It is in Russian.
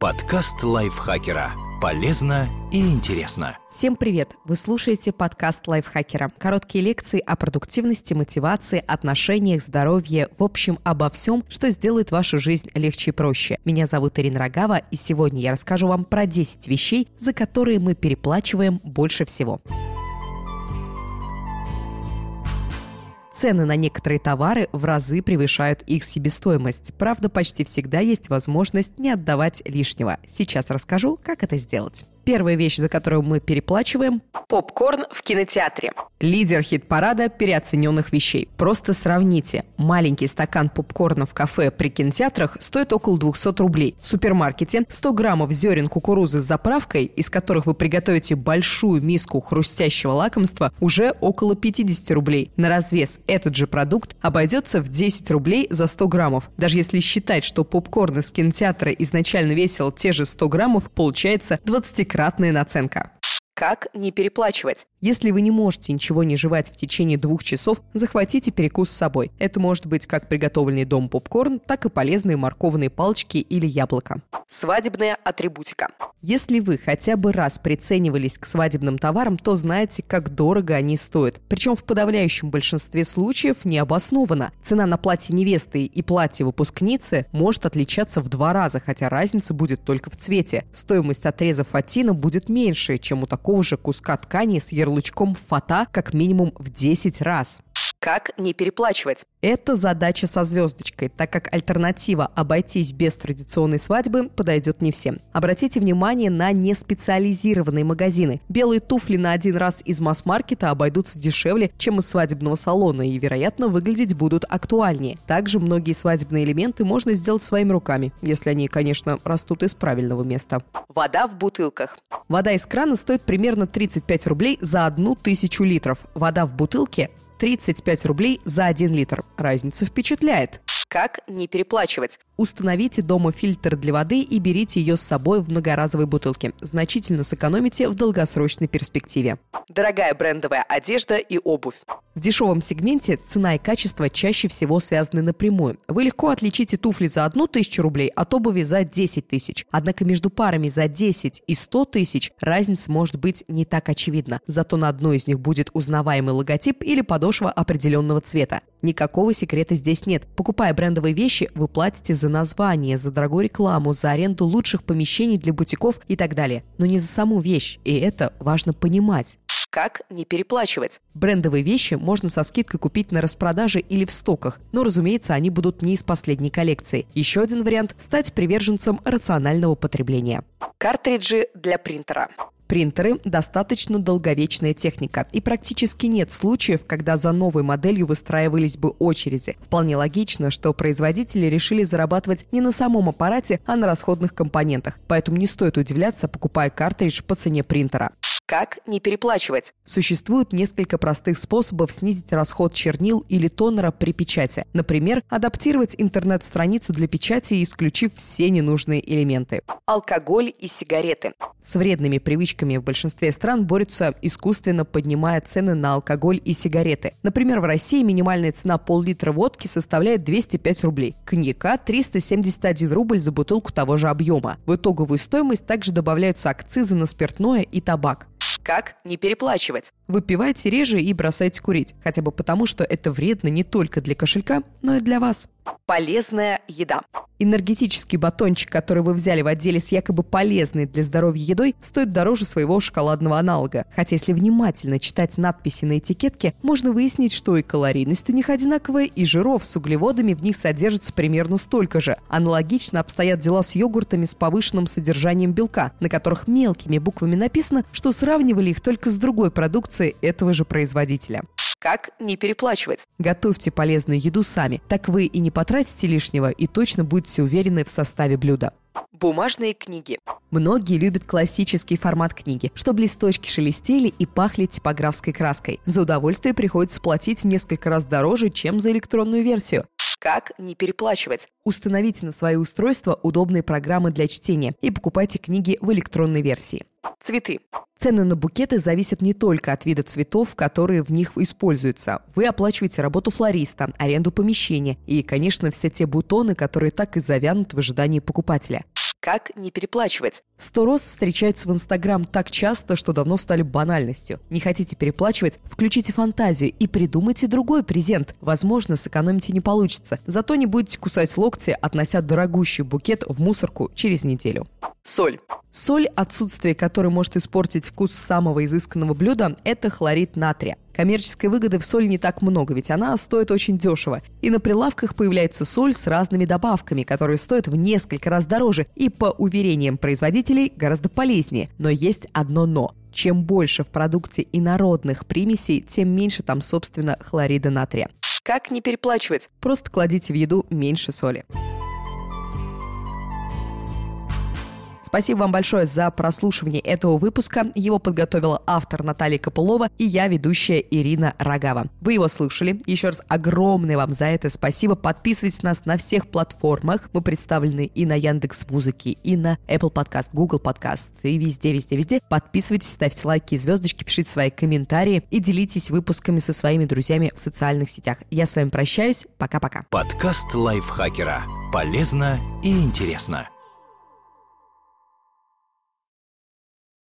Подкаст лайфхакера. Полезно и интересно. Всем привет! Вы слушаете подкаст лайфхакера. Короткие лекции о продуктивности, мотивации, отношениях, здоровье, в общем, обо всем, что сделает вашу жизнь легче и проще. Меня зовут Ирина Рогава, и сегодня я расскажу вам про 10 вещей, за которые мы переплачиваем больше всего. Цены на некоторые товары в разы превышают их себестоимость. Правда, почти всегда есть возможность не отдавать лишнего. Сейчас расскажу, как это сделать. Первая вещь, за которую мы переплачиваем – попкорн в кинотеатре. Лидер хит-парада переоцененных вещей. Просто сравните. Маленький стакан попкорна в кафе при кинотеатрах стоит около 200 рублей. В супермаркете 100 граммов зерен кукурузы с заправкой, из которых вы приготовите большую миску хрустящего лакомства, уже около 50 рублей. На развес этот же продукт обойдется в 10 рублей за 100 граммов. Даже если считать, что попкорн из кинотеатра изначально весил те же 100 граммов, получается 20 кратная наценка. Как не переплачивать? Если вы не можете ничего не жевать в течение двух часов, захватите перекус с собой. Это может быть как приготовленный дом попкорн, так и полезные морковные палочки или яблоко. Свадебная атрибутика. Если вы хотя бы раз приценивались к свадебным товарам, то знаете, как дорого они стоят. Причем в подавляющем большинстве случаев необоснованно. Цена на платье невесты и платье выпускницы может отличаться в два раза, хотя разница будет только в цвете. Стоимость отреза фатина будет меньше, чем у такого же куска ткани с ярлычком «фата» как минимум в 10 раз. Как не переплачивать? Это задача со звездочкой, так как альтернатива обойтись без традиционной свадьбы подойдет не всем. Обратите внимание на неспециализированные магазины. Белые туфли на один раз из масс-маркета обойдутся дешевле, чем из свадебного салона и, вероятно, выглядеть будут актуальнее. Также многие свадебные элементы можно сделать своими руками, если они, конечно, растут из правильного места. Вода в бутылках. Вода из крана стоит примерно 35 рублей за одну тысячу литров. Вода в бутылке 35 рублей за 1 литр. Разница впечатляет. Как не переплачивать? Установите дома фильтр для воды и берите ее с собой в многоразовой бутылке. Значительно сэкономите в долгосрочной перспективе. Дорогая брендовая одежда и обувь. В дешевом сегменте цена и качество чаще всего связаны напрямую. Вы легко отличите туфли за одну тысячу рублей от обуви за 10 тысяч. Однако между парами за 10 и 100 тысяч разница может быть не так очевидна. Зато на одной из них будет узнаваемый логотип или подошва определенного цвета. Никакого секрета здесь нет. Покупая брендовые вещи, вы платите за название, за дорогую рекламу, за аренду лучших помещений для бутиков и так далее. Но не за саму вещь, и это важно понимать. Как не переплачивать? Брендовые вещи можно со скидкой купить на распродаже или в стоках, но, разумеется, они будут не из последней коллекции. Еще один вариант – стать приверженцем рационального потребления. Картриджи для принтера. Принтеры – достаточно долговечная техника, и практически нет случаев, когда за новой моделью выстраивались бы очереди. Вполне логично, что производители решили зарабатывать не на самом аппарате, а на расходных компонентах. Поэтому не стоит удивляться, покупая картридж по цене принтера. Как не переплачивать? Существует несколько простых способов снизить расход чернил или тонера при печати. Например, адаптировать интернет-страницу для печати, исключив все ненужные элементы. Алкоголь и сигареты. С вредными привычками в большинстве стран борются, искусственно поднимая цены на алкоголь и сигареты. Например, в России минимальная цена пол-литра водки составляет 205 рублей. Коньяка – 371 рубль за бутылку того же объема. В итоговую стоимость также добавляются акцизы на спиртное и табак. Как не переплачивать? Выпивайте реже и бросайте курить. Хотя бы потому, что это вредно не только для кошелька, но и для вас. Полезная еда. Энергетический батончик, который вы взяли в отделе с якобы полезной для здоровья едой, стоит дороже своего шоколадного аналога. Хотя если внимательно читать надписи на этикетке, можно выяснить, что и калорийность у них одинаковая, и жиров с углеводами в них содержится примерно столько же. Аналогично обстоят дела с йогуртами с повышенным содержанием белка, на которых мелкими буквами написано, что сравнивали их только с другой продукцией этого же производителя. Как не переплачивать? Готовьте полезную еду сами. Так вы и не потратите лишнего, и точно будете уверены в составе блюда. Бумажные книги. Многие любят классический формат книги, чтобы листочки шелестели и пахли типографской краской. За удовольствие приходится платить в несколько раз дороже, чем за электронную версию. Как не переплачивать? Установите на свое устройство удобные программы для чтения и покупайте книги в электронной версии. Цветы. Цены на букеты зависят не только от вида цветов, которые в них используются. Вы оплачиваете работу флориста, аренду помещения и, конечно, все те бутоны, которые так и завянут в ожидании покупателя. Как не переплачивать? 100 роз встречаются в Инстаграм так часто, что давно стали банальностью. Не хотите переплачивать? Включите фантазию и придумайте другой презент. Возможно, сэкономить не получится. Зато не будете кусать локти, относя дорогущий букет в мусорку через неделю. Соль. Соль, отсутствие которой может испортить вкус самого изысканного блюда, это хлорид натрия. Коммерческой выгоды в соль не так много, ведь она стоит очень дешево. И на прилавках появляется соль с разными добавками, которые стоят в несколько раз дороже и, по уверениям производителей, гораздо полезнее. Но есть одно «но». Чем больше в продукте инородных примесей, тем меньше там, собственно, хлорида натрия. Как не переплачивать? Просто кладите в еду меньше соли. Спасибо вам большое за прослушивание этого выпуска. Его подготовила автор Наталья Копылова и я, ведущая Ирина Рогава. Вы его слушали. Еще раз огромное вам за это спасибо. Подписывайтесь на нас на всех платформах. Мы представлены и на Яндекс Музыке, и на Apple Podcast, Google Podcast, и везде, везде, везде. Подписывайтесь, ставьте лайки звездочки, пишите свои комментарии и делитесь выпусками со своими друзьями в социальных сетях. Я с вами прощаюсь. Пока-пока. Подкаст лайфхакера. Полезно и интересно.